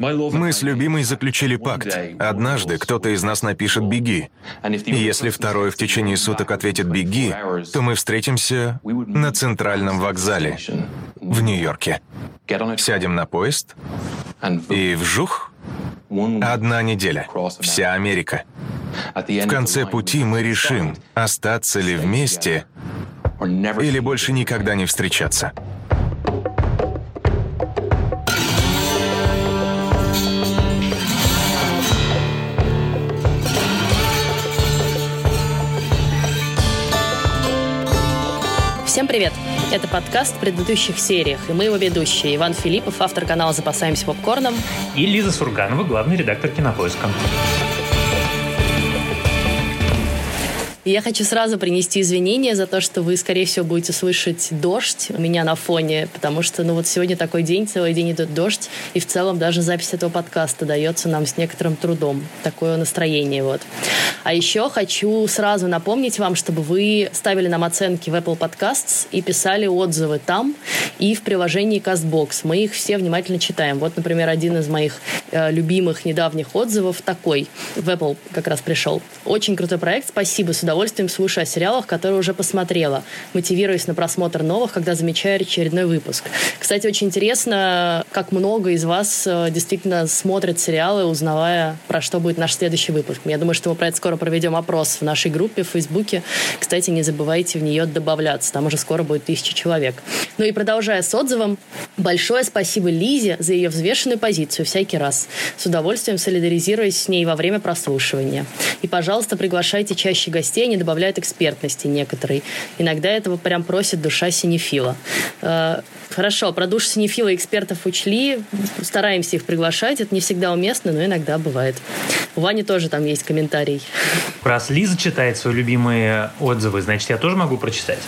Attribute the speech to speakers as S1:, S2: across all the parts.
S1: Мы с любимой заключили пакт. Однажды кто-то из нас напишет «беги». И если второй в течение суток ответит «беги», то мы встретимся на центральном вокзале в Нью-Йорке. Сядем на поезд и вжух, одна неделя, вся Америка. В конце пути мы решим, остаться ли вместе или больше никогда не встречаться.
S2: Привет! Это подкаст в предыдущих сериях, и мы его ведущие. Иван Филиппов, автор канала «Запасаемся попкорном».
S3: И Лиза Сурганова, главный редактор «Кинопоиска».
S2: И я хочу сразу принести извинения за то, что вы, скорее всего, будете слышать дождь у меня на фоне, потому что, ну вот сегодня такой день, целый день идет дождь, и в целом даже запись этого подкаста дается нам с некоторым трудом. Такое настроение вот. А еще хочу сразу напомнить вам, чтобы вы ставили нам оценки в Apple Podcasts и писали отзывы там и в приложении CastBox. Мы их все внимательно читаем. Вот, например, один из моих э, любимых недавних отзывов такой. В Apple как раз пришел. Очень крутой проект, спасибо, с удовольствием слушаю о сериалах, которые уже посмотрела, мотивируясь на просмотр новых, когда замечаю очередной выпуск. Кстати, очень интересно, как много из вас э, действительно смотрят сериалы, узнавая, про что будет наш следующий выпуск. Я думаю, что мы про это скоро проведем опрос в нашей группе в Фейсбуке. Кстати, не забывайте в нее добавляться, там уже скоро будет тысяча человек. Ну и продолжая с отзывом, большое спасибо Лизе за ее взвешенную позицию всякий раз. С удовольствием солидаризируясь с ней во время прослушивания. И, пожалуйста, приглашайте чаще гостей новостей они добавляют экспертности некоторой. Иногда этого прям просит душа синефила. Хорошо, про душ синефила экспертов учли, стараемся их приглашать, это не всегда уместно, но иногда бывает. У Вани тоже там есть комментарий.
S3: Раз Лиза читает свои любимые отзывы, значит, я тоже могу прочитать.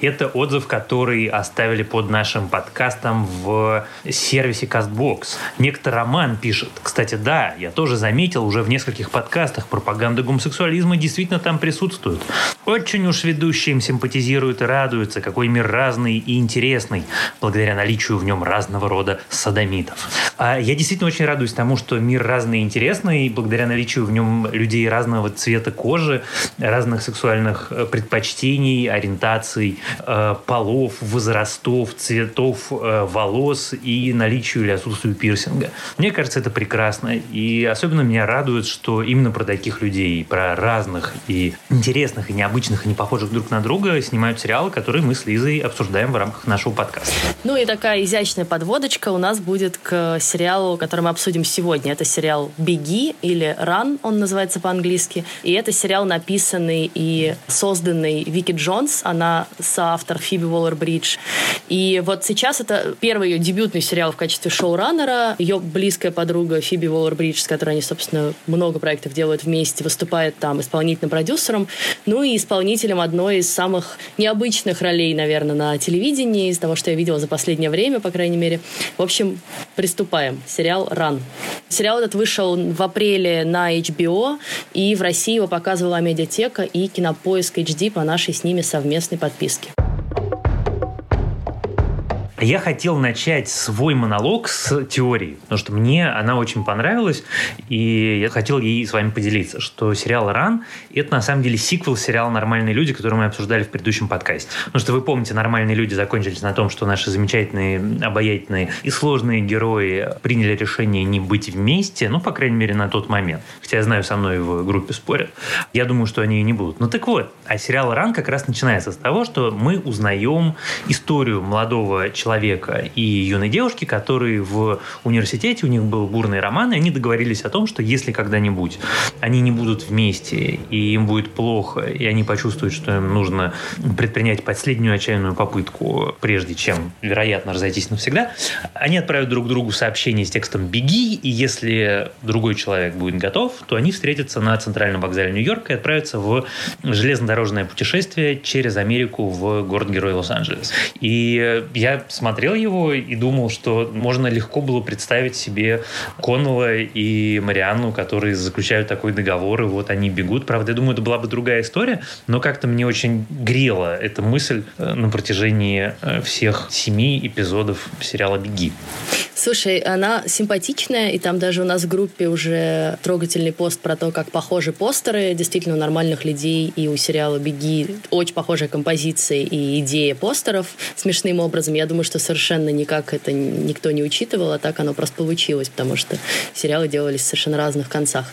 S3: Это отзыв, который оставили под нашим подкастом в сервисе CastBox. Некто Роман пишет. Кстати, да, я тоже заметил уже в нескольких подкастах пропаганда гомосексуализма действительно там присутствует. Очень уж ведущие им симпатизируют и радуются, какой мир разный и интересный, благодаря наличию в нем разного рода садомитов. А я действительно очень радуюсь тому, что мир разный и интересный, благодаря наличию в нем людей разного цвета кожи, разных сексуальных э, предпочтений, ориентаций, э, полов, возрастов, цветов э, волос и наличию или отсутствию пирсинга. Мне кажется, это прекрасно. И особенно меня радует, что именно про таких людей, про разных и интересных, и необычных, и не похожих друг на друга снимают сериалы, которые мы с Лизой обсуждаем в рамках нашего подкаста.
S2: Ну и такая изящная подводочка у нас будет к сериалу, который мы обсудим сегодня. Это сериал «Беги» или Run, он называется по-английски. И это сериал, написанный и созданный Вики Джонс. Она соавтор Фиби Уоллер-Бридж. И вот сейчас это первый ее дебютный сериал в качестве шоураннера. Ее близкая подруга Фиби Уоллер-Бридж, с которой они, собственно, много проектов делают вместе, выступает там исполнительным продюсером, ну и исполнителем одной из самых необычных ролей, наверное, на телевидении, из того, что я видела за последнее время, по крайней мере. В общем, приступаем. Сериал «Ран». Сериал этот вышел в апреле на HBO, и в России его показывала Медиатека и Кинопоиск HD по нашей с ними совместной подписке.
S3: Я хотел начать свой монолог с теории, потому что мне она очень понравилась, и я хотел ей с вами поделиться, что сериал «Ран» — это на самом деле сиквел сериала «Нормальные люди», который мы обсуждали в предыдущем подкасте. Потому что вы помните, «Нормальные люди» закончились на том, что наши замечательные, обаятельные и сложные герои приняли решение не быть вместе, ну, по крайней мере, на тот момент. Хотя я знаю, со мной в группе спорят. Я думаю, что они и не будут. Ну так вот, а сериал «Ран» как раз начинается с того, что мы узнаем историю молодого человека, человека и юной девушки, которые в университете, у них был бурный роман, и они договорились о том, что если когда-нибудь они не будут вместе, и им будет плохо, и они почувствуют, что им нужно предпринять последнюю отчаянную попытку, прежде чем, вероятно, разойтись навсегда, они отправят друг другу сообщение с текстом «беги», и если другой человек будет готов, то они встретятся на центральном вокзале Нью-Йорка и отправятся в железнодорожное путешествие через Америку в город-герой Лос-Анджелес. И я смотрел его и думал, что можно легко было представить себе Коннелла и Марианну, которые заключают такой договор, и вот они бегут. Правда, я думаю, это была бы другая история, но как-то мне очень грела эта мысль э, на протяжении э, всех семи эпизодов сериала «Беги».
S2: Слушай, она симпатичная, и там даже у нас в группе уже трогательный пост про то, как похожи постеры действительно у нормальных людей, и у сериала «Беги» очень похожая композиция и идея постеров смешным образом. Я думаю, что совершенно никак это никто не учитывал, а так оно просто получилось, потому что сериалы делались в совершенно разных концах.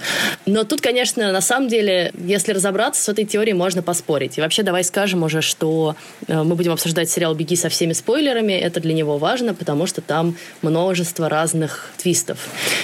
S2: Но тут, конечно, на самом деле, если разобраться с этой теорией, можно поспорить. И вообще давай скажем уже, что э, мы будем обсуждать сериал «Беги» со всеми спойлерами. Это для него важно, потому что там множество разных твистов.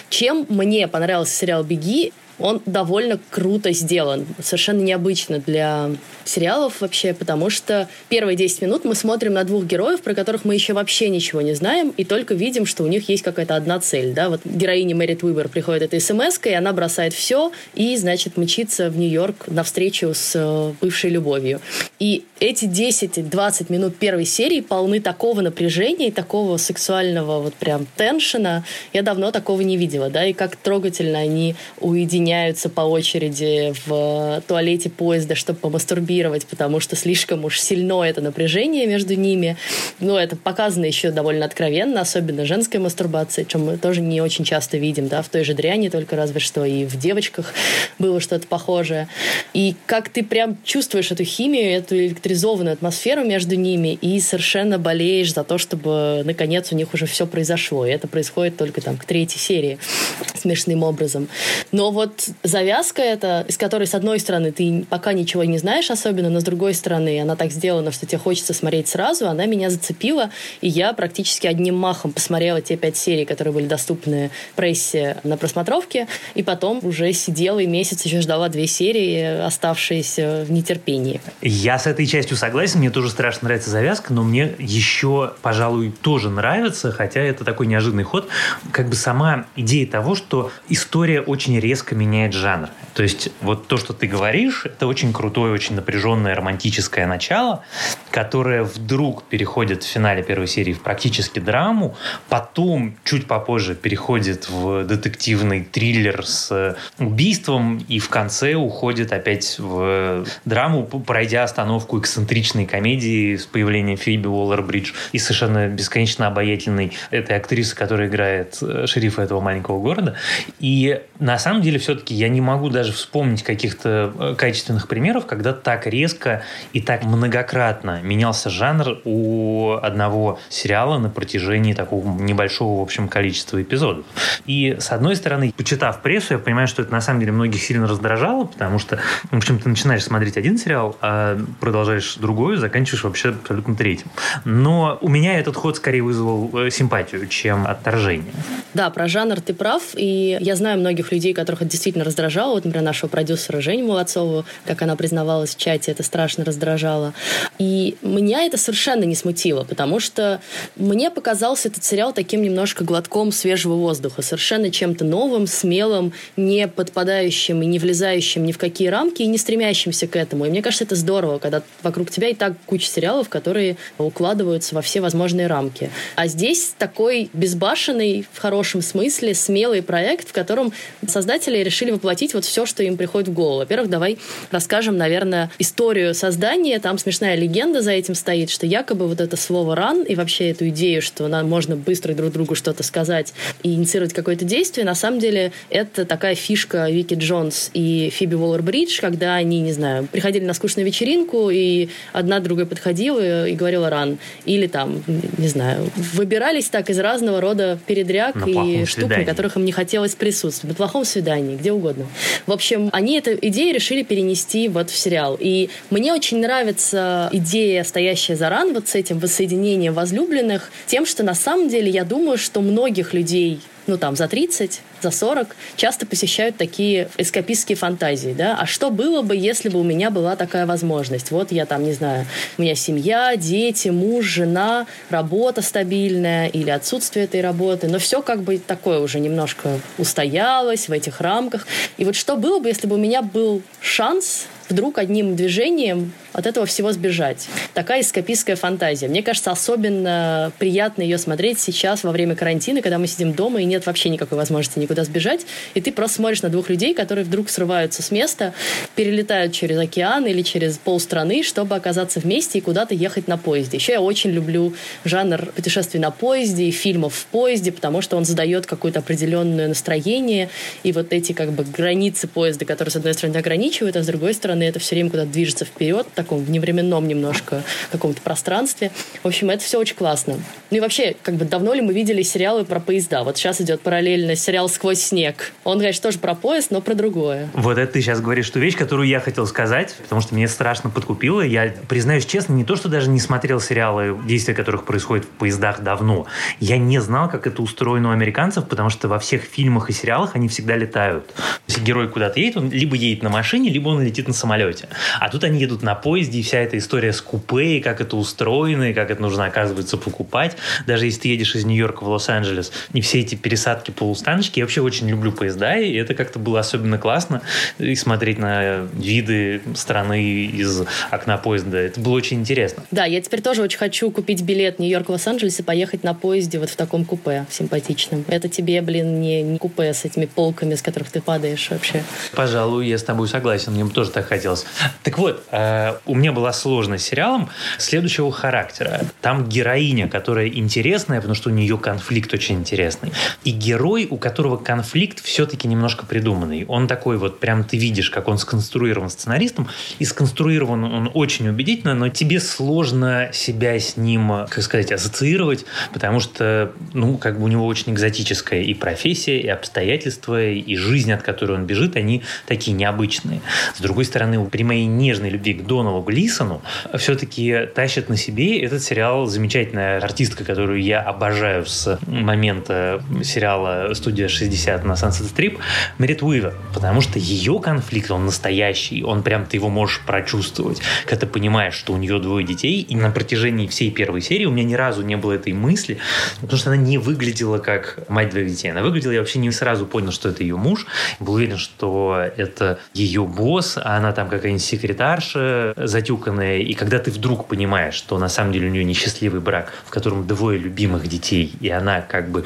S2: Чем мне понравился сериал «Беги», он довольно круто сделан. Совершенно необычно для сериалов вообще, потому что первые 10 минут мы смотрим на двух героев, про которых мы еще вообще ничего не знаем, и только видим, что у них есть какая-то одна цель. Да? Вот героиня Мэрит Уибер приходит этой смс и она бросает все и, значит, мчится в Нью-Йорк на встречу с э, бывшей любовью. И эти 10-20 минут первой серии полны такого напряжения и такого сексуального вот прям теншена. Я давно такого не видела, да, и как трогательно они уединяются по очереди в туалете поезда, чтобы помастурбировать, потому что слишком уж сильно это напряжение между ними. Ну, это показано еще довольно откровенно, особенно женская мастурбация, чем мы тоже не очень часто видим, да, в той же дряни, только разве что и в девочках было что-то похожее. И как ты прям чувствуешь эту химию, эту электризованную атмосферу между ними и совершенно болеешь за то, чтобы наконец у них уже все произошло. И это происходит только там к третьей серии смешным образом. Но вот завязка эта, из которой, с одной стороны, ты пока ничего не знаешь особенно, но с другой стороны, она так сделана, что тебе хочется смотреть сразу, она меня зацепила, и я практически одним махом посмотрела те пять серий, которые были доступны прессе на просмотровке, и потом уже сидела и месяц еще ждала две серии, оставшиеся в нетерпении.
S3: Я с этой частью согласен, мне тоже страшно нравится завязка, но мне еще, пожалуй, тоже нравится, хотя это такой неожиданный ход, как бы сама идея того, что история очень резко меняет жанр. То есть вот то, что ты говоришь, это очень крутое, очень напряженное романтическое начало, которое вдруг переходит в финале первой серии в практически драму, потом чуть попозже переходит в детективный триллер с убийством и в конце уходит опять в драму, пройдя остановку эксцентричной комедии с появлением Фиби Уоллер-Бридж и совершенно бесконечно обаятельной этой актрисы, которая играет э, шерифа этого маленького города. И на самом деле все-таки я не могу даже вспомнить каких-то э, качественных примеров, когда так резко и так многократно менялся жанр у одного сериала на протяжении такого небольшого, в общем, количества эпизодов. И, с одной стороны, почитав прессу, я понимаю, что это на самом деле многих сильно раздражало, потому что, в общем, ты начинаешь смотреть один сериал, а продолжаешь другой, заканчиваешь вообще абсолютно третьим. Но у меня этот ход скорее вызвал э, симпатию, чем отторжение.
S2: Да, про жанр ты прав, и я знаю многих людей, которых это действительно раздражало. Вот, например, нашего продюсера Женю Молодцову, как она признавалась в чате, это страшно раздражало. И меня это совершенно не смутило, потому что мне показался этот сериал таким немножко глотком свежего воздуха, совершенно чем-то новым, смелым, не подпадающим и не влезающим ни в какие рамки и не стремящимся к этому. И мне кажется, это здорово, когда вокруг тебя и так куча сериалов, которые укладываются во все возможные рамки. А здесь такой безбашенный, в хорошем смысле, смелый проект, в котором создатели решили воплотить вот все, что им приходит в голову. Во-первых, давай расскажем, наверное, историю создания. Там смешная легенда за этим стоит, что якобы вот это слово «ран» и вообще эту идею, что нам можно быстро друг другу что-то сказать и инициировать какое-то действие, на самом деле это такая фишка Вики Джонс и Фиби Уоллер-Бридж, когда они, не знаю, приходили на скучную вечеринку, и одна другой подходила и говорила «ран». Или там, не знаю, выбирались так из разного рода передряг на и штук, свидании. на которых им не хотелось присутствовать. На плохом свидании, где угодно. В общем, они эту идею решили перенести вот в сериал. И мне очень нравится идея, стоящая за ран, вот с этим воссоединением возлюбленных, тем, что на самом деле я думаю, что многих людей ну там за 30, за 40, часто посещают такие эскапистские фантазии, да, а что было бы, если бы у меня была такая возможность? Вот я там, не знаю, у меня семья, дети, муж, жена, работа стабильная или отсутствие этой работы, но все как бы такое уже немножко устоялось в этих рамках. И вот что было бы, если бы у меня был шанс вдруг одним движением от этого всего сбежать. Такая эскапистская фантазия. Мне кажется, особенно приятно ее смотреть сейчас во время карантина, когда мы сидим дома и нет вообще никакой возможности никуда сбежать, и ты просто смотришь на двух людей, которые вдруг срываются с места, перелетают через океан или через полстраны, чтобы оказаться вместе и куда-то ехать на поезде. Еще я очень люблю жанр путешествий на поезде и фильмов в поезде, потому что он задает какое-то определенное настроение, и вот эти как бы границы поезда, которые с одной стороны ограничивают, а с другой стороны это все время куда-то движется вперед, таком вневременном немножко каком-то пространстве. В общем, это все очень классно. Ну и вообще, как бы давно ли мы видели сериалы про поезда? Вот сейчас идет параллельно сериал «Сквозь снег». Он, конечно, тоже про поезд, но про другое.
S3: Вот это ты сейчас говоришь ту вещь, которую я хотел сказать, потому что мне страшно подкупило. Я, признаюсь честно, не то, что даже не смотрел сериалы, действия которых происходят в поездах давно. Я не знал, как это устроено у американцев, потому что во всех фильмах и сериалах они всегда летают. Если герой куда-то едет, он либо едет на машине, либо он летит на самолете. А тут они едут на поезде, и вся эта история с купе, и как это устроено, и как это нужно, оказывается, покупать. Даже если ты едешь из Нью-Йорка в Лос-Анджелес, не все эти пересадки полустаночки. Я вообще очень люблю поезда, и это как-то было особенно классно. И смотреть на виды страны из окна поезда. Это было очень интересно.
S2: Да, я теперь тоже очень хочу купить билет Нью-Йорк Лос-Анджелес и поехать на поезде вот в таком купе симпатичном. Это тебе, блин, не, не купе с этими полками, с которых ты падаешь вообще.
S3: Пожалуй, я с тобой согласен. Мне бы тоже так хотелось. Так вот, э, у меня была сложность с сериалом следующего характера. Там героиня, которая интересная, потому что у нее конфликт очень интересный. И герой, у которого конфликт все-таки немножко придуманный. Он такой вот, прям ты видишь, как он сконструирован сценаристом, и сконструирован он очень убедительно, но тебе сложно себя с ним, как сказать, ассоциировать, потому что, ну, как бы у него очень экзотическая и профессия, и обстоятельства, и жизнь, от которой он бежит, они такие необычные. С другой стороны, при моей нежной любви к Доналу Глисону все-таки тащит на себе этот сериал замечательная артистка, которую я обожаю с момента сериала «Студия 60» на Sunset Strip, Мэрит Уивер, потому что ее конфликт, он настоящий, он прям ты его можешь прочувствовать, когда ты понимаешь, что у нее двое детей, и на протяжении всей первой серии у меня ни разу не было этой мысли, потому что она не выглядела как мать двоих детей, она выглядела, я вообще не сразу понял, что это ее муж, был уверен, что это ее босс, а она там какая-нибудь секретарша затюканная, и когда ты вдруг понимаешь, что на самом деле у нее несчастливый брак, в котором двое любимых детей, и она как бы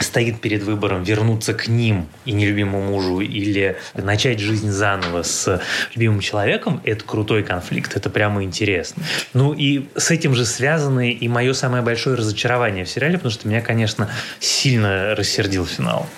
S3: стоит перед выбором вернуться к ним и нелюбимому мужу или начать жизнь заново с любимым человеком, это крутой конфликт, это прямо интересно. Ну и с этим же связано и мое самое большое разочарование в сериале, потому что меня, конечно, сильно рассердил финал.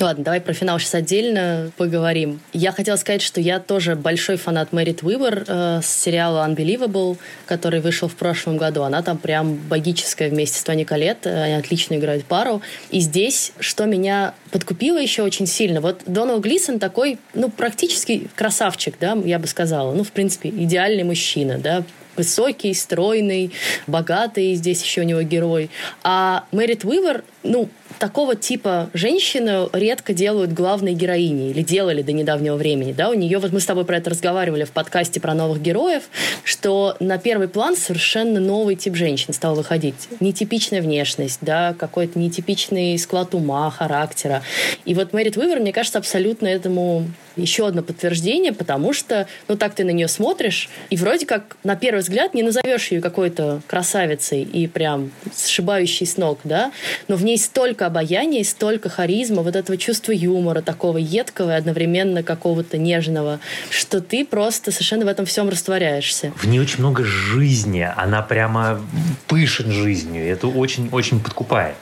S2: Ладно, давай про финал сейчас отдельно поговорим. Я хотела сказать, что я тоже большой фанат Мэрит Уивер э, с сериала Unbelievable, который вышел в прошлом году. Она там прям богическая вместе с Тони Калет. Они отлично играют пару. И здесь, что меня подкупило еще очень сильно, вот Донал Глисон такой, ну, практически красавчик, да, я бы сказала. Ну, в принципе, идеальный мужчина, да, высокий, стройный, богатый, здесь еще у него герой. А Мэрит Уивер, ну, такого типа женщину редко делают главной героиней или делали до недавнего времени. Да? У нее, вот мы с тобой про это разговаривали в подкасте про новых героев, что на первый план совершенно новый тип женщин стал выходить. Нетипичная внешность, да, какой-то нетипичный склад ума, характера. И вот Мэрит Уивер, мне кажется, абсолютно этому еще одно подтверждение, потому что, ну, так ты на нее смотришь, и вроде как на первый взгляд не назовешь ее какой-то красавицей и прям сшибающей с ног, да, но в ней столько обаяния и столько харизма, вот этого чувства юмора, такого едкого и одновременно какого-то нежного, что ты просто совершенно в этом всем растворяешься.
S3: В ней очень много жизни, она прямо пышет жизнью, это очень-очень подкупает.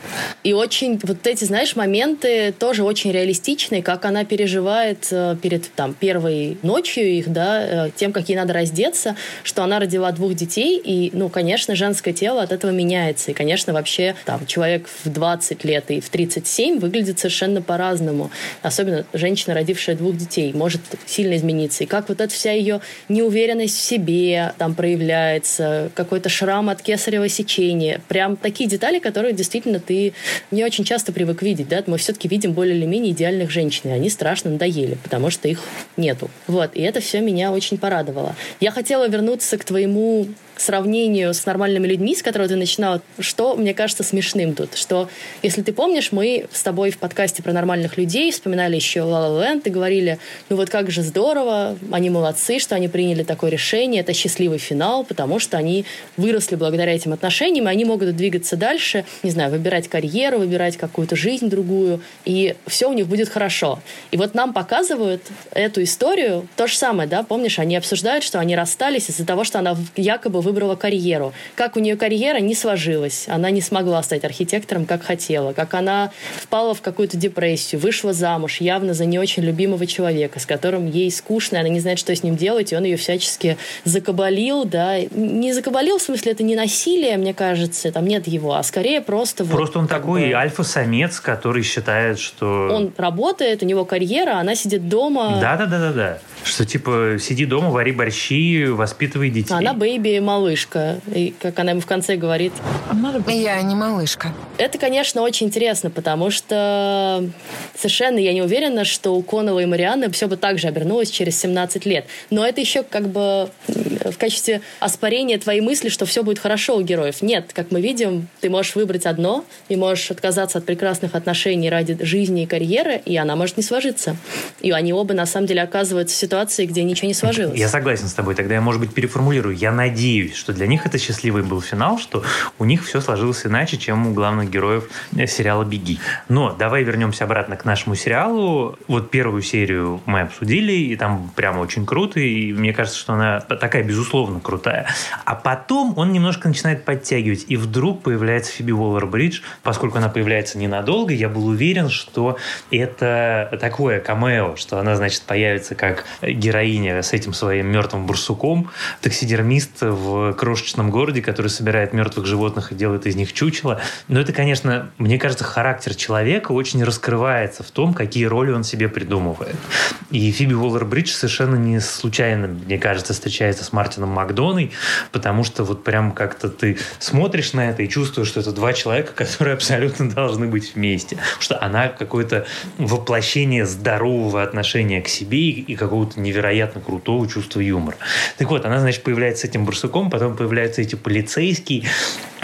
S2: И очень, вот эти, знаешь, моменты тоже очень реалистичные, как она переживает э, перед там, первой ночью их, да, э, тем, как ей надо раздеться, что она родила двух детей, и, ну, конечно, женское тело от этого меняется. И, конечно, вообще там человек в 20 лет и в 37 выглядит совершенно по-разному. Особенно женщина, родившая двух детей, может сильно измениться. И как вот эта вся ее неуверенность в себе там проявляется, какой-то шрам от кесарево сечения. Прям такие детали, которые действительно ты не очень часто привык видеть. Да? Мы все-таки видим более или менее идеальных женщин, и они страшно надоели, потому что их нету. Вот. И это все меня очень порадовало. Я хотела вернуться к твоему сравнению с нормальными людьми, с которого ты начинал, что мне кажется смешным тут, что если ты помнишь, мы с тобой в подкасте про нормальных людей вспоминали еще La La Land и говорили, ну вот как же здорово, они молодцы, что они приняли такое решение, это счастливый финал, потому что они выросли благодаря этим отношениям, и они могут двигаться дальше, не знаю, выбирать карьеру, выбирать какую-то жизнь другую, и все у них будет хорошо. И вот нам показывают эту историю, то же самое, да, помнишь, они обсуждают, что они расстались из-за того, что она якобы выбрала карьеру. Как у нее карьера не сложилась, она не смогла стать архитектором, как хотела, как она впала в какую-то депрессию, вышла замуж явно за не очень любимого человека, с которым ей скучно, она не знает, что с ним делать, и он ее всячески закабалил, да, не закабалил, в смысле, это не насилие, мне кажется, там нет его, а скорее просто...
S3: Просто вот, он такой бы, альфа-самец, который считает, что...
S2: Он работает, у него карьера, она сидит дома.
S3: Да-да-да-да-да. Что типа сиди дома, вари борщи, воспитывай детей.
S2: Она бэйби-малышка. И как она ему в конце говорит...
S4: Я не малышка.
S2: Это, конечно, очень интересно, потому что совершенно я не уверена, что у Коннелла и Марианны все бы так же обернулось через 17 лет. Но это еще как бы в качестве оспорения твоей мысли, что все будет хорошо у героев. Нет, как мы видим, ты можешь выбрать одно и можешь отказаться от прекрасных отношений ради жизни и карьеры, и она может не сложиться. И они оба, на самом деле, оказываются в ситуации, где ничего не сложилось.
S3: Я согласен с тобой. Тогда я, может быть, переформулирую. Я надеюсь, что для них это счастливый был финал, что у них все сложилось иначе, чем у главных героев сериала «Беги». Но давай вернемся обратно к нашему сериалу. Вот первую серию мы обсудили, и там прямо очень круто, и мне кажется, что она такая, безусловно, крутая. А потом он немножко начинает подтягивать, и вдруг появляется Фиби Уоллер-Бридж. Поскольку она появляется ненадолго, я был уверен, что это такое камео, что она, значит, появится как героиня с этим своим мертвым барсуком, таксидермист в крошечном городе, который собирает мертвых животных и делает из них чучело. Но это, конечно, мне кажется, характер человека очень раскрывается в том, какие роли он себе придумывает. И Фиби Уоллер-Бридж совершенно не случайно, мне кажется, встречается с Мартином Макдоной, потому что вот прям как-то ты смотришь на это и чувствуешь, что это два человека, которые абсолютно должны быть вместе. Что она какое-то воплощение здорового отношения к себе и какого-то невероятно крутого чувства юмора. Так вот, она, значит, появляется с этим барсуком, потом появляются эти полицейские,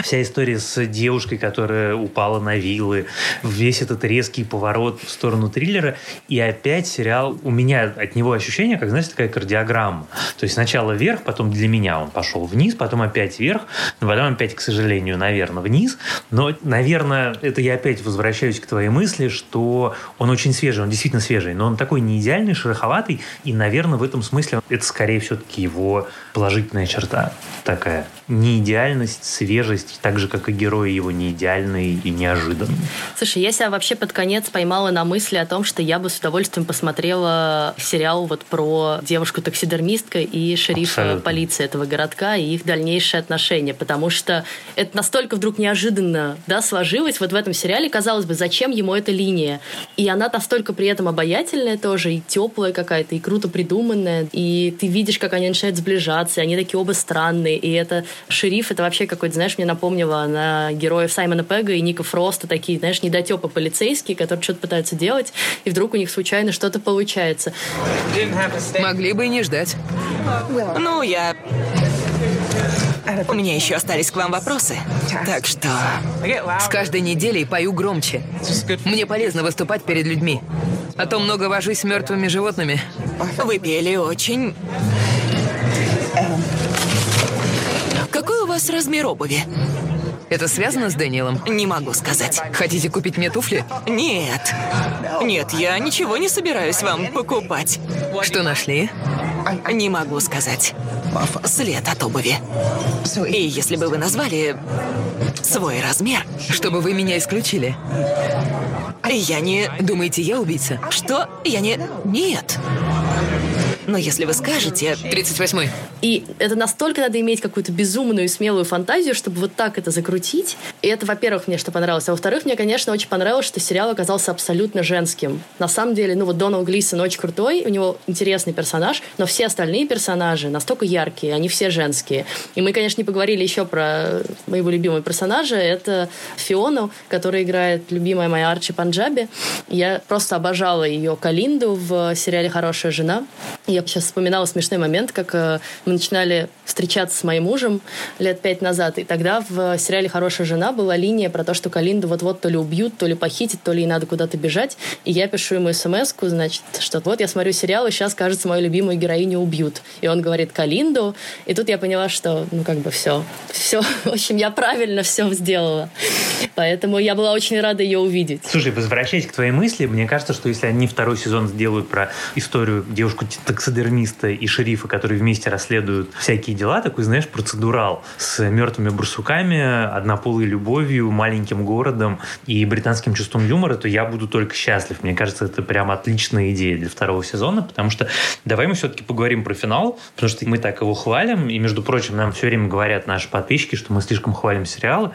S3: вся история с девушкой, которая упала на вилы, весь этот резкий поворот в сторону триллера, и опять сериал, у меня от него ощущение, как, знаете, такая кардиограмма. То есть сначала вверх, потом для меня он пошел вниз, потом опять вверх, потом опять, к сожалению, наверное, вниз. Но, наверное, это я опять возвращаюсь к твоей мысли, что он очень свежий, он действительно свежий, но он такой не идеальный, шероховатый, и, наверное, в этом смысле это скорее все-таки его положительная черта такая. Не идеальность, свежесть, так же, как и герои его не идеальные и неожиданные.
S2: Слушай, я себя вообще под конец поймала на мысли о том, что я бы с удовольствием посмотрела сериал вот про девушку-таксидермистка и шерифа Абсолютно. полиции этого городка и их дальнейшие отношения, потому что это настолько вдруг неожиданно да, сложилось вот в этом сериале. Казалось бы, зачем ему эта линия? И она настолько при этом обаятельная тоже, и теплая какая-то, и круто придуманная, и ты видишь, как они начинают сближаться, и они такие оба странные, и это шериф, это вообще какой-то, знаешь, мне напомнило на героев Саймона Пега и Ника Фроста, такие, знаешь, недотепы полицейские, которые что-то пытаются делать, и вдруг у них случайно что-то получается.
S4: Могли бы и не ждать.
S5: Ну, я... У меня еще остались к вам вопросы. Так что...
S4: С каждой неделей пою громче. Мне полезно выступать перед людьми. А то много вожусь с мертвыми животными.
S5: Вы пели очень... Какой у вас размер обуви?
S4: Это связано с Дэниелом?
S5: Не могу сказать.
S4: Хотите купить мне туфли?
S5: Нет. Нет, я ничего не собираюсь вам покупать.
S4: Что нашли?
S5: Не могу сказать. След от обуви. И если бы вы назвали свой размер...
S4: Чтобы вы меня исключили.
S5: Я не...
S4: Думаете, я убийца?
S5: Что? Я не... Нет. Но если вы скажете...
S4: 38-й.
S2: И это настолько надо иметь какую-то безумную и смелую фантазию, чтобы вот так это закрутить. И это, во-первых, мне что понравилось. А во-вторых, мне, конечно, очень понравилось, что сериал оказался абсолютно женским. На самом деле, ну вот Донал Глисон очень крутой, у него интересный персонаж, но все остальные персонажи настолько яркие, они все женские. И мы, конечно, не поговорили еще про моего любимого персонажа. Это Фиону, которая играет любимая моя Арчи Панджаби. Я просто обожала ее Калинду в сериале «Хорошая жена». Я сейчас вспоминала смешной момент, как э, мы начинали встречаться с моим мужем лет пять назад, и тогда в сериале «Хорошая жена» была линия про то, что Калинду вот-вот то ли убьют, то ли похитят, то ли ей надо куда-то бежать, и я пишу ему смс значит, что вот я смотрю сериал, и сейчас, кажется, мою любимую героиню убьют. И он говорит «Калинду», и тут я поняла, что, ну, как бы все, все, в общем, я правильно все сделала. Поэтому я была очень рада ее увидеть.
S3: Слушай, возвращаясь к твоей мысли, мне кажется, что если они второй сезон сделают про историю девушку таксодермиста и шерифа, которые вместе расследуют всякие дела, такой, знаешь, процедурал с мертвыми барсуками, однополой любовью, маленьким городом и британским чувством юмора, то я буду только счастлив. Мне кажется, это прям отличная идея для второго сезона, потому что давай мы все-таки поговорим про финал, потому что мы так его хвалим, и, между прочим, нам все время говорят наши подписчики, что мы слишком хвалим сериалы.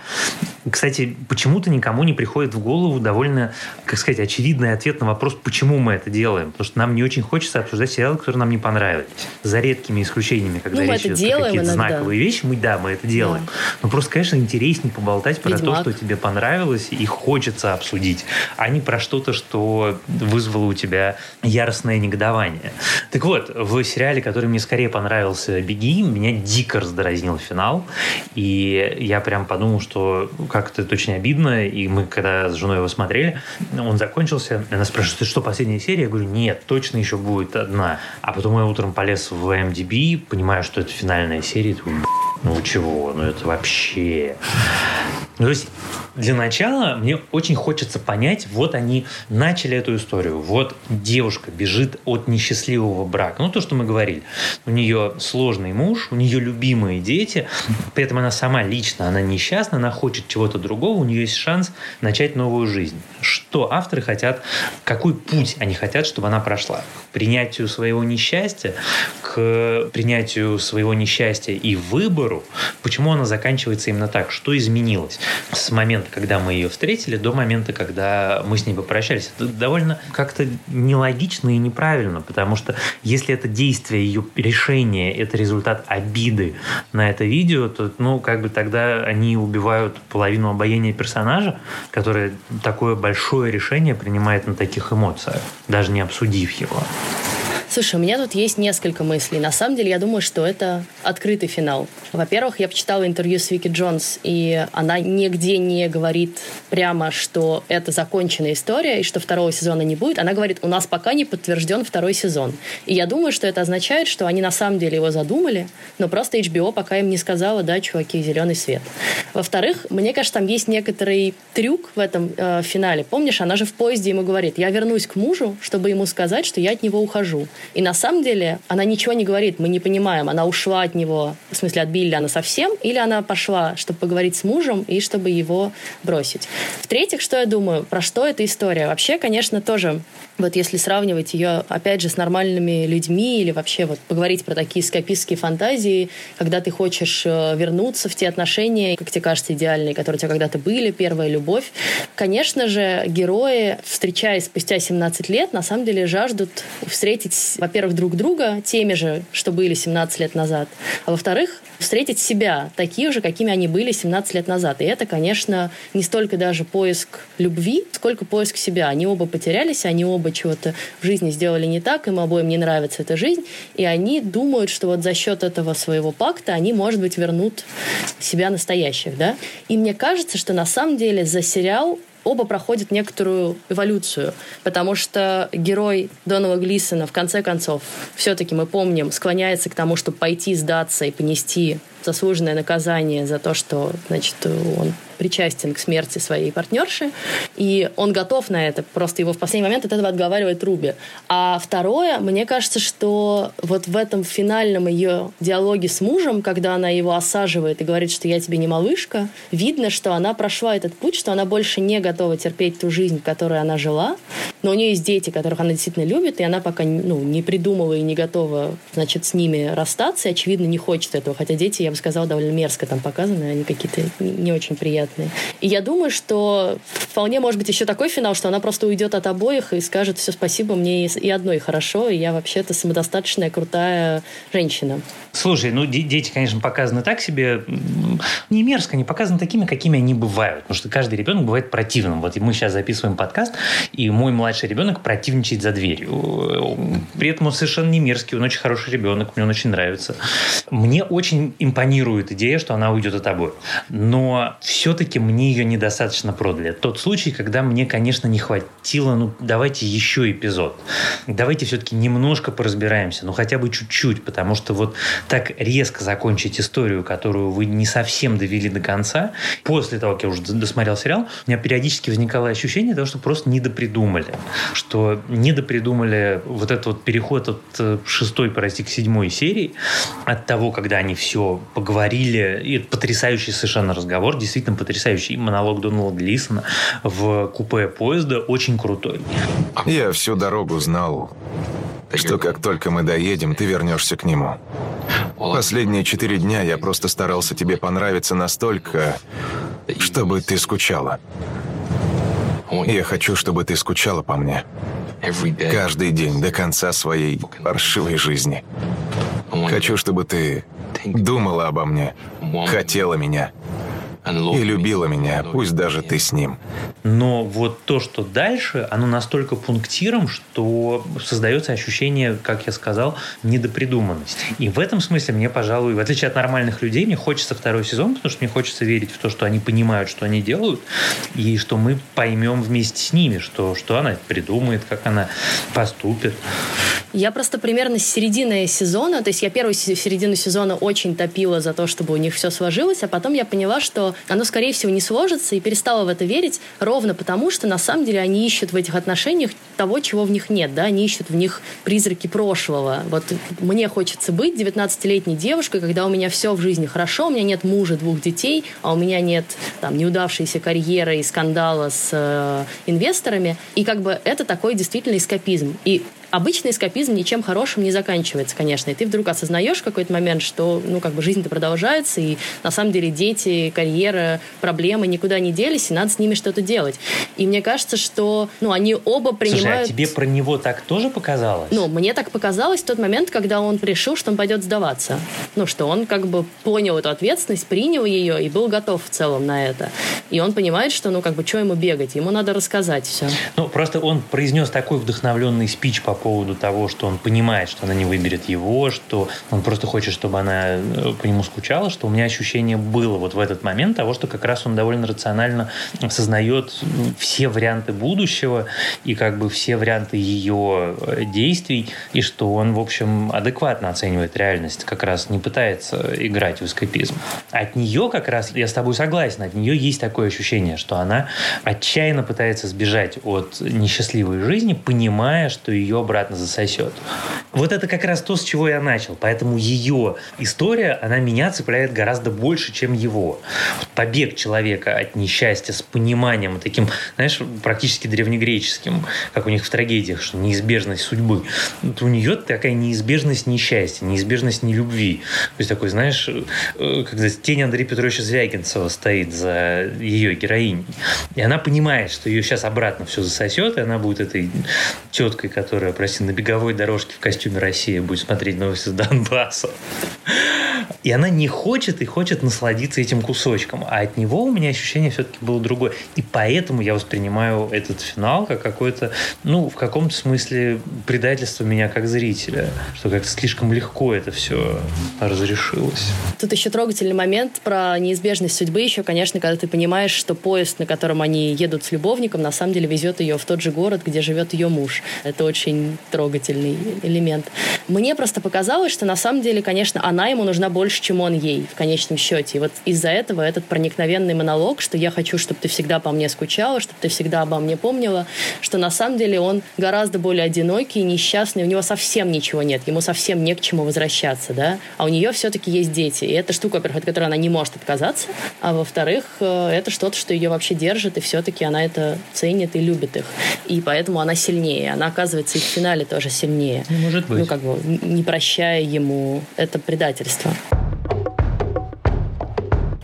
S3: Кстати, почему-то никому не приходит в голову довольно, как сказать, очевидный ответ на вопрос, почему мы это делаем. Потому что нам не очень хочется обсуждать сериалы, которые нам не понравились. За редкими исключениями, когда ну, речь идет про какие-то иногда. знаковые вещи, мы, да, мы это делаем. Да. Но просто, конечно, интереснее поболтать про Ведьмак. то, что тебе понравилось и хочется обсудить, а не про что-то, что вызвало у тебя яростное негодование. Так вот, в сериале, который мне скорее понравился «Беги», меня дико раздразнил финал. И я прям подумал, что как-то это очень обидно. И мы, когда с женой его смотрели, он закончился. Она спрашивает, ты что, последняя серия? Я говорю, нет, точно еще будет одна. А потом я утром полез в MDB, понимаю, что это финальная серия. Думаю, ну чего, ну это вообще... Ну, то есть для начала мне очень хочется понять, вот они начали эту историю. Вот девушка бежит от несчастливого брака. Ну, то, что мы говорили. У нее сложный муж, у нее любимые дети. При этом она сама лично, она несчастна, она хочет чего-то другого, у нее есть шанс начать новую жизнь. Что авторы хотят, какой путь они хотят, чтобы она прошла? К принятию своего несчастья, к принятию своего несчастья и выбору. Почему она заканчивается именно так? Что изменилось с момента, когда мы ее встретили, до момента, когда мы с ней попрощались. Это довольно как-то нелогично и неправильно, потому что если это действие, ее решение, это результат обиды на это видео, то, ну, как бы тогда они убивают половину обаяния персонажа, который такое большое решение принимает на таких эмоциях, даже не обсудив его.
S2: Слушай, у меня тут есть несколько мыслей. На самом деле, я думаю, что это открытый финал. Во-первых, я почитала интервью с Вики Джонс, и она нигде не говорит прямо, что это законченная история, и что второго сезона не будет. Она говорит, у нас пока не подтвержден второй сезон. И я думаю, что это означает, что они на самом деле его задумали, но просто HBO пока им не сказала, да, чуваки, зеленый свет. Во-вторых, мне кажется, там есть некоторый трюк в этом э, финале. Помнишь, она же в поезде ему говорит, я вернусь к мужу, чтобы ему сказать, что я от него ухожу. И на самом деле она ничего не говорит, мы не понимаем, она ушла от него, в смысле от Билли она совсем, или она пошла, чтобы поговорить с мужем и чтобы его бросить. В-третьих, что я думаю, про что эта история? Вообще, конечно, тоже вот если сравнивать ее, опять же, с нормальными людьми или вообще вот поговорить про такие скопистские фантазии, когда ты хочешь э, вернуться в те отношения, как тебе кажется, идеальные, которые у тебя когда-то были, первая любовь. Конечно же, герои, встречаясь спустя 17 лет, на самом деле жаждут встретить, во-первых, друг друга теми же, что были 17 лет назад, а во-вторых, встретить себя такие же, какими они были 17 лет назад. И это, конечно, не столько даже поиск любви, сколько поиск себя. Они оба потерялись, они оба чего-то в жизни сделали не так, им обоим не нравится эта жизнь, и они думают, что вот за счет этого своего пакта они, может быть, вернут себя настоящих, да. И мне кажется, что на самом деле за сериал оба проходят некоторую эволюцию, потому что герой Донова Глисона в конце концов, все-таки мы помним, склоняется к тому, чтобы пойти сдаться и понести заслуженное наказание за то, что значит, он причастен к смерти своей партнерши, и он готов на это, просто его в последний момент от этого отговаривает Руби. А второе, мне кажется, что вот в этом финальном ее диалоге с мужем, когда она его осаживает и говорит, что я тебе не малышка, видно, что она прошла этот путь, что она больше не готова терпеть ту жизнь, в которой она жила, но у нее есть дети, которых она действительно любит, и она пока ну, не придумала и не готова, значит, с ними расстаться, и, очевидно, не хочет этого, хотя дети, я бы сказала, довольно мерзко там показаны, они какие-то не очень приятные понятны. И я думаю, что вполне может быть еще такой финал, что она просто уйдет от обоих и скажет, все, спасибо, мне и одной хорошо, и я вообще-то самодостаточная, крутая женщина.
S3: Слушай, ну дети, конечно, показаны так себе, не мерзко, они показаны такими, какими они бывают. Потому что каждый ребенок бывает противным. Вот мы сейчас записываем подкаст, и мой младший ребенок противничает за дверью. При этом он совершенно не мерзкий, он очень хороший ребенок, мне он очень нравится. Мне очень импонирует идея, что она уйдет от тобой. Но все-таки мне ее недостаточно продали. Тот случай, когда мне, конечно, не хватило, ну, давайте еще эпизод. Давайте все-таки немножко поразбираемся, ну, хотя бы чуть-чуть, потому что вот так резко закончить историю, которую вы не совсем довели до конца, после того, как я уже досмотрел сериал, у меня периодически возникало ощущение того, что просто недопридумали. Что недопридумали вот этот вот переход от э, шестой, прости, к седьмой серии, от того, когда они все поговорили, и потрясающий совершенно разговор, действительно потрясающий монолог Дональда Глисона в купе поезда, очень крутой.
S1: Я всю дорогу знал, что как только мы доедем, ты вернешься к нему. Последние четыре дня я просто старался тебе понравиться настолько, чтобы ты скучала. Я хочу, чтобы ты скучала по мне. Каждый день до конца своей паршивой жизни. Хочу, чтобы ты думала обо мне, хотела меня и любила меня, пусть даже ты с ним.
S3: Но вот то, что дальше, оно настолько пунктиром, что создается ощущение, как я сказал, недопридуманности. И в этом смысле мне, пожалуй, в отличие от нормальных людей, мне хочется второй сезон, потому что мне хочется верить в то, что они понимают, что они делают, и что мы поймем вместе с ними, что, что она придумает, как она поступит.
S2: Я просто примерно с середины сезона, то есть я первую середину сезона очень топила за то, чтобы у них все сложилось, а потом я поняла, что оно, скорее всего, не сложится, и перестала в это верить ровно потому, что на самом деле они ищут в этих отношениях того, чего в них нет, да, они ищут в них призраки прошлого. Вот мне хочется быть 19-летней девушкой, когда у меня все в жизни хорошо, у меня нет мужа, двух детей, а у меня нет там неудавшейся карьеры и скандала с э, инвесторами, и как бы это такой действительно эскапизм. И обычный эскапизм ничем хорошим не заканчивается, конечно. И ты вдруг осознаешь в какой-то момент, что, ну, как бы жизнь-то продолжается, и на самом деле дети, карьера, проблемы никуда не делись, и надо с ними что-то делать. И мне кажется, что, ну, они оба принимают... Слушай,
S3: а тебе про него так тоже показалось?
S2: Ну, мне так показалось в тот момент, когда он решил, что он пойдет сдаваться. Ну, что он как бы понял эту ответственность, принял ее и был готов в целом на это. И он понимает, что, ну, как бы, что ему бегать? Ему надо рассказать все.
S3: Ну, просто он произнес такой вдохновленный спич по поводу того, что он понимает, что она не выберет его, что он просто хочет, чтобы она э, по нему скучала, что у меня ощущение было вот в этот момент того, что как раз он довольно рационально осознает все варианты будущего и как бы все варианты ее э, действий, и что он, в общем, адекватно оценивает реальность, как раз не пытается играть в эскапизм. От нее как раз, я с тобой согласен, от нее есть такое ощущение, что она отчаянно пытается сбежать от несчастливой жизни, понимая, что ее обратно засосет. Вот это как раз то, с чего я начал. Поэтому ее история, она меня цепляет гораздо больше, чем его. Побег человека от несчастья с пониманием таким, знаешь, практически древнегреческим, как у них в трагедиях, что неизбежность судьбы. Вот у нее такая неизбежность несчастья, неизбежность нелюбви. То есть такой, знаешь, э, когда тень Андрея Петровича Звягинцева стоит за ее героиней. И она понимает, что ее сейчас обратно все засосет, и она будет этой теткой, которая прости, на беговой дорожке в костюме России будет смотреть новости с Донбасса. И она не хочет и хочет насладиться этим кусочком. А от него у меня ощущение все-таки было другое. И поэтому я воспринимаю этот финал как какое-то, ну, в каком-то смысле предательство меня как зрителя. Что как-то слишком легко это все разрешилось.
S2: Тут еще трогательный момент про неизбежность судьбы еще, конечно, когда ты понимаешь, что поезд, на котором они едут с любовником, на самом деле везет ее в тот же город, где живет ее муж. Это очень трогательный элемент. Мне просто показалось, что на самом деле, конечно, она ему нужна больше, чем он ей в конечном счете. И вот из-за этого этот проникновенный монолог, что я хочу, чтобы ты всегда по мне скучала, чтобы ты всегда обо мне помнила, что на самом деле он гораздо более одинокий, несчастный, у него совсем ничего нет, ему совсем не к чему возвращаться, да, а у нее все-таки есть дети. И это штука, во-первых, от которой она не может отказаться, а во-вторых, э, это что-то, что ее вообще держит, и все-таки она это ценит и любит их. И поэтому она сильнее. Она оказывается и в финале тоже сильнее.
S3: Ну, может быть.
S2: Ну, как бы, не прощая ему это предательство.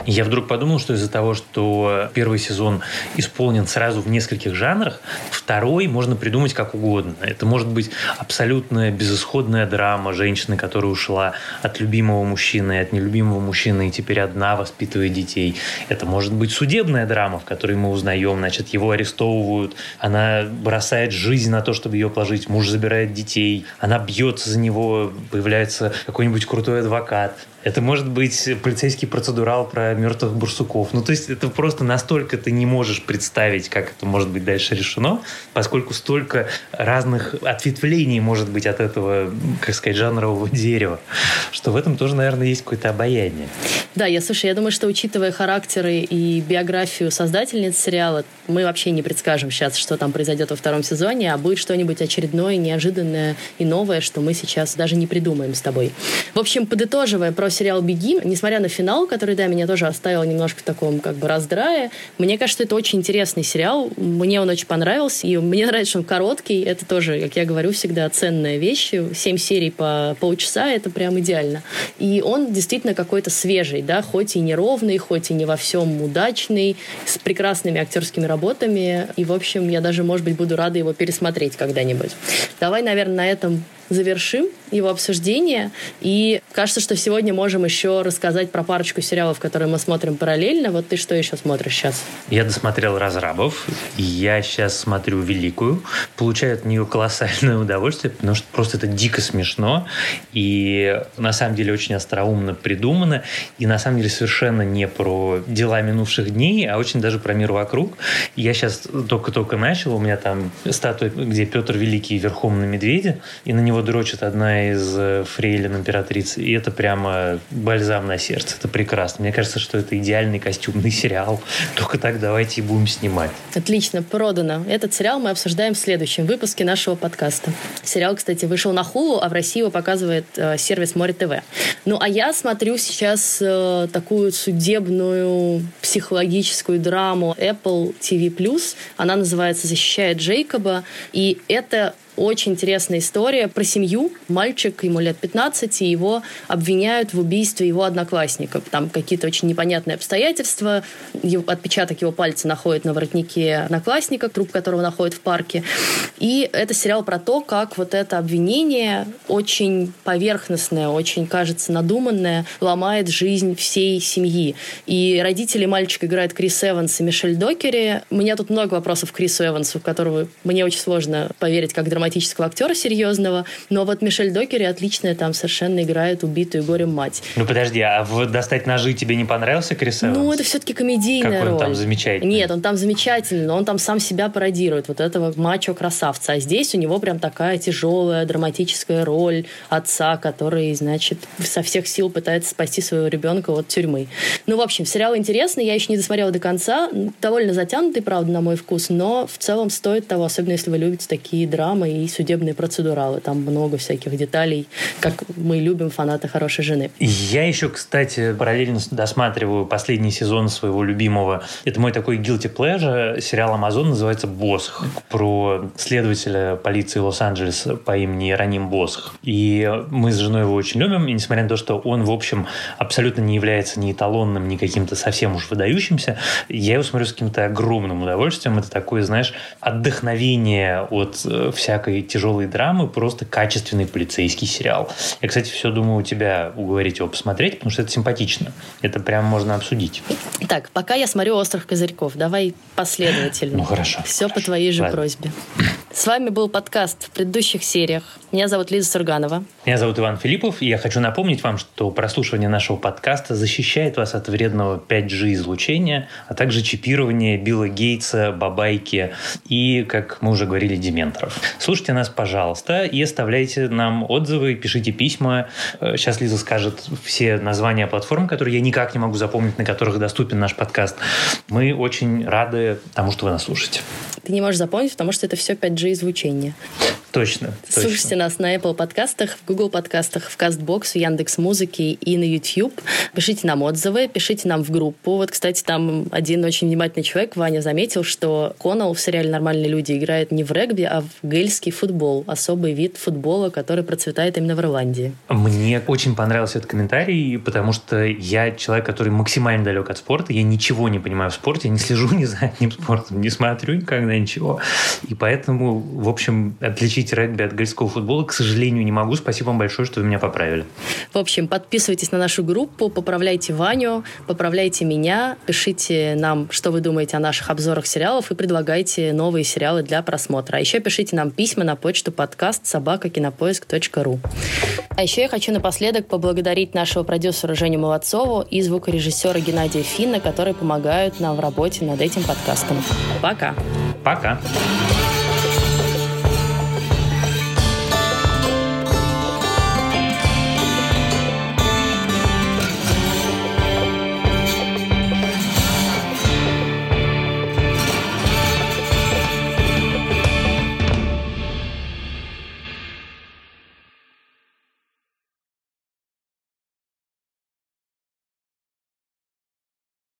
S3: Я вдруг подумал, что из-за того, что первый сезон исполнен сразу в нескольких жанрах, второй можно придумать как угодно. Это может быть абсолютно безысходная драма женщины, которая ушла от любимого мужчины, от нелюбимого мужчины и теперь одна воспитывает детей. Это может быть судебная драма, в которой мы узнаем, значит, его арестовывают, она бросает жизнь на то, чтобы ее положить, муж забирает детей, она бьется за него, появляется какой-нибудь крутой адвокат. Это может быть полицейский процедурал про мертвых бурсуков. Ну, то есть это просто настолько ты не можешь представить, как это может быть дальше решено, поскольку столько разных ответвлений может быть от этого, как сказать, жанрового дерева, что в этом тоже, наверное, есть какое-то обаяние.
S2: Да, я слушай, я думаю, что учитывая характеры и биографию создательниц сериала, мы вообще не предскажем сейчас, что там произойдет во втором сезоне, а будет что-нибудь очередное, неожиданное и новое, что мы сейчас даже не придумаем с тобой. В общем, подытоживая про сериал «Беги», несмотря на финал, который, да, меня тоже оставил немножко в таком как бы раздрае, мне кажется, это очень интересный сериал. Мне он очень понравился, и мне нравится, что он короткий. Это тоже, как я говорю, всегда ценная вещь. Семь серий по полчаса — это прям идеально. И он действительно какой-то свежий, да, хоть и неровный, хоть и не во всем удачный, с прекрасными актерскими работами. И, в общем, я даже, может быть, буду рада его пересмотреть когда-нибудь. Давай, наверное, на этом завершим его обсуждение. И кажется, что сегодня можем еще рассказать про парочку сериалов, которые мы смотрим параллельно. Вот ты что еще смотришь сейчас?
S3: Я досмотрел «Разрабов». Я сейчас смотрю «Великую». Получаю от нее колоссальное удовольствие, потому что просто это дико смешно. И на самом деле очень остроумно придумано. И на самом деле совершенно не про дела минувших дней, а очень даже про мир вокруг. Я сейчас только-только начал. У меня там статуя, где Петр Великий верхом на медведе, и на него него дрочит одна из э, фрейлин императрицы, и это прямо бальзам на сердце. Это прекрасно. Мне кажется, что это идеальный костюмный сериал. Только так давайте и будем снимать.
S2: Отлично, продано. Этот сериал мы обсуждаем в следующем выпуске нашего подкаста. Сериал, кстати, вышел на Хулу, а в России его показывает э, сервис Море ТВ. Ну, а я смотрю сейчас э, такую судебную психологическую драму Apple TV+. Она называется «Защищает Джейкоба», и это очень интересная история про семью. Мальчик, ему лет 15, и его обвиняют в убийстве его одноклассника. Там какие-то очень непонятные обстоятельства. Отпечаток его пальца находит на воротнике одноклассника, труп которого находит в парке. И это сериал про то, как вот это обвинение очень поверхностное, очень, кажется, надуманное, ломает жизнь всей семьи. И родители мальчика играют Крис Эванс и Мишель Докери. У меня тут много вопросов к Крису Эвансу, которого мне очень сложно поверить как драматург драматического актера серьезного, но вот Мишель Докери отлично там совершенно играет убитую горем мать.
S3: Ну подожди, а в «Достать ножи» тебе не понравился Крис Эванс?
S2: Ну это все-таки комедийная
S3: как
S2: он
S3: там замечательный.
S2: Нет, он там замечательный, но он там сам себя пародирует, вот этого мачо-красавца. А здесь у него прям такая тяжелая драматическая роль отца, который, значит, со всех сил пытается спасти своего ребенка от тюрьмы. Ну, в общем, сериал интересный, я еще не досмотрела до конца, довольно затянутый, правда, на мой вкус, но в целом стоит того, особенно если вы любите такие драмы и судебные процедуралы. Там много всяких деталей, как мы любим фанаты «Хорошей жены».
S3: Я еще, кстати, параллельно досматриваю последний сезон своего любимого. Это мой такой guilty pleasure. Сериал «Амазон» называется «Босх». Про следователя полиции Лос-Анджелеса по имени Раним Босх. И мы с женой его очень любим. И несмотря на то, что он, в общем, абсолютно не является ни эталонным, ни каким-то совсем уж выдающимся, я его смотрю с каким-то огромным удовольствием. Это такое, знаешь, отдохновение от э, всякой тяжелой драмы, просто качественный полицейский сериал. Я, кстати, все думаю у тебя уговорить его посмотреть, потому что это симпатично. Это прям можно обсудить.
S2: Так, пока я смотрю «Остров козырьков», давай последовательно.
S3: Ну, хорошо.
S2: Все
S3: хорошо.
S2: по твоей же
S3: Ладно.
S2: просьбе. С вами был подкаст в предыдущих сериях. Меня зовут Лиза Сурганова.
S3: Меня зовут Иван Филиппов, и я хочу напомнить вам, что прослушивание нашего подкаста защищает вас от вредного 5G излучения, а также чипирования Билла Гейтса, Бабайки и, как мы уже говорили, дементоров. Слушайте нас, пожалуйста, и оставляйте нам отзывы, пишите письма. Э, Сейчас Лиза скажет все названия платформ, которые я никак не могу запомнить, на которых доступен наш подкаст. Мы очень рады тому, что вы нас слушаете.
S2: Ты не можешь запомнить, потому что это все 5G излучение.
S3: Точно.
S2: Слушайте точно. нас на Apple подкастах, в Google подкастах, в CastBox, в Яндекс Музыке и на YouTube. Пишите нам отзывы, пишите нам в группу. Вот, кстати, там один очень внимательный человек, Ваня, заметил, что Коннелл в сериале «Нормальные люди» играет не в регби, а в гельский футбол. Особый вид футбола, который процветает именно в Ирландии.
S3: Мне очень понравился этот комментарий, потому что я человек, который максимально далек от спорта. Я ничего не понимаю в спорте, я не слежу ни за одним спортом, не смотрю никогда ничего. И поэтому, в общем, отличить регби от гельского футбола, к сожалению, не могу. Спасибо вам большое, что вы меня поправили.
S2: В общем, подписывайтесь на нашу группу, поправляйте Ваню, поправляйте меня, пишите нам, что вы думаете о наших обзорах сериалов и предлагайте новые сериалы для просмотра. А еще пишите нам письма на почту подкаст собакакинопоиск.ру. А еще я хочу напоследок поблагодарить нашего продюсера Женю Молодцову и звукорежиссера Геннадия Финна, которые помогают нам в работе над этим подкастом. Пока!
S3: Пока!